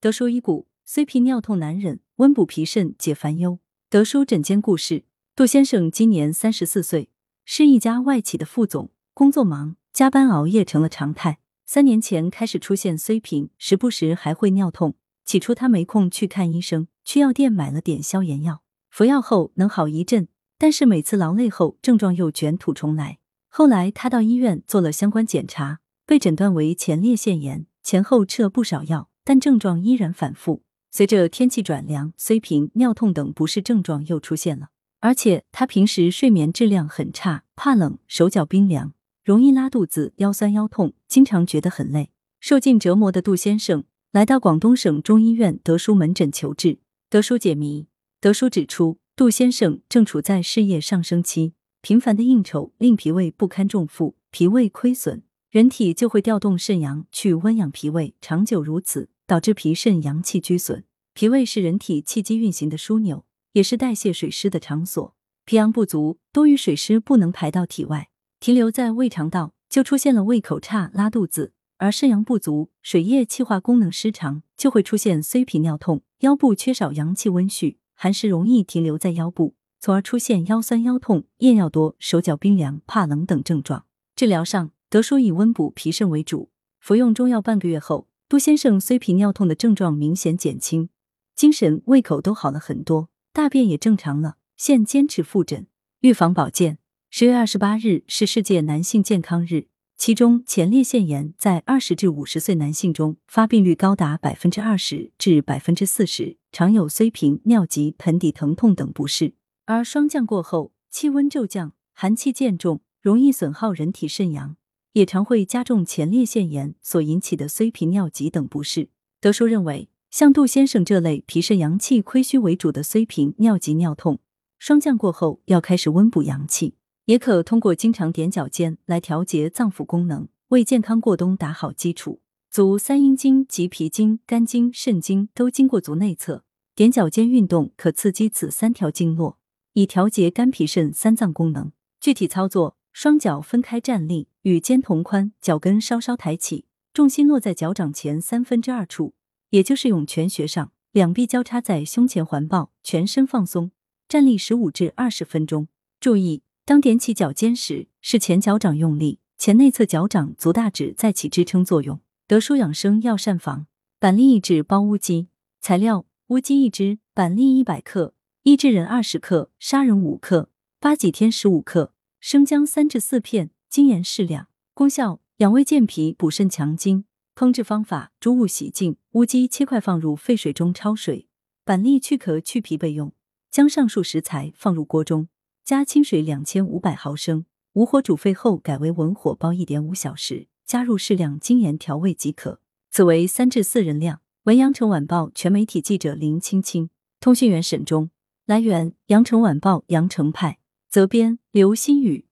德叔医骨，虽脾尿痛难忍，温补脾肾解烦忧。德叔诊间故事：杜先生今年三十四岁，是一家外企的副总，工作忙，加班熬夜成了常态。三年前开始出现虽贫，时不时还会尿痛。起初他没空去看医生，去药店买了点消炎药，服药后能好一阵，但是每次劳累后症状又卷土重来。后来他到医院做了相关检查，被诊断为前列腺炎，前后吃了不少药，但症状依然反复。随着天气转凉，虽贫、尿痛等不适症状又出现了，而且他平时睡眠质量很差，怕冷，手脚冰凉，容易拉肚子，腰酸腰痛，经常觉得很累。受尽折磨的杜先生来到广东省中医院德叔门诊求治。德叔解谜：德叔指出，杜先生正处在事业上升期。频繁的应酬令脾胃不堪重负，脾胃亏损，人体就会调动肾阳去温养脾胃，长久如此，导致脾肾阳气居损。脾胃是人体气机运行的枢纽，也是代谢水湿的场所。脾阳不足，多余水湿不能排到体外，停留在胃肠道，就出现了胃口差、拉肚子；而肾阳不足，水液气化功能失常，就会出现燧脾尿痛。腰部缺少阳气温煦，寒湿容易停留在腰部。从而出现腰酸腰痛、夜尿多、手脚冰凉、怕冷等症状。治疗上，德叔以温补脾肾为主，服用中药半个月后，杜先生虽脾尿痛的症状明显减轻，精神、胃口都好了很多，大便也正常了。现坚持复诊。预防保健。十月二十八日是世界男性健康日，其中前列腺炎在二十至五十岁男性中发病率高达百分之二十至百分之四十，常有虽贫、尿急、盆底疼痛等不适。而霜降过后，气温骤降，寒气渐重，容易损耗人体肾阳，也常会加重前列腺炎所引起的燧贫、尿急等不适。德叔认为，像杜先生这类脾肾阳气亏虚为主的燧贫、尿急、尿痛，霜降过后要开始温补阳气，也可通过经常踮脚尖来调节脏腑功能，为健康过冬打好基础。足三阴经及脾经、肝经、肾经都经过足内侧，踮脚尖运动可刺激此三条经络。以调节肝脾肾三脏功能。具体操作：双脚分开站立，与肩同宽，脚跟稍稍抬起，重心落在脚掌前三分之二处，也就是涌泉穴上。两臂交叉在胸前环抱，全身放松，站立十五至二十分钟。注意，当踮起脚尖时，是前脚掌用力，前内侧脚掌、足大指在起支撑作用。德舒养生药膳房板栗益智包乌鸡，材料：乌鸡一只，板栗一百克。益智仁二十克，砂仁五克，八戟天十五克，生姜三至四片，精盐适量。功效：养胃健脾，补肾强筋。烹制方法：猪物洗净，乌鸡切块放入沸水中焯水，板栗去壳去皮备用。将上述食材放入锅中，加清水两千五百毫升，无火煮沸后改为文火煲一点五小时，加入适量精盐调味即可。此为三至四人量。文阳城晚报全媒体记者林青青，通讯员沈忠。来源：羊城晚报羊城派，责编：刘新宇。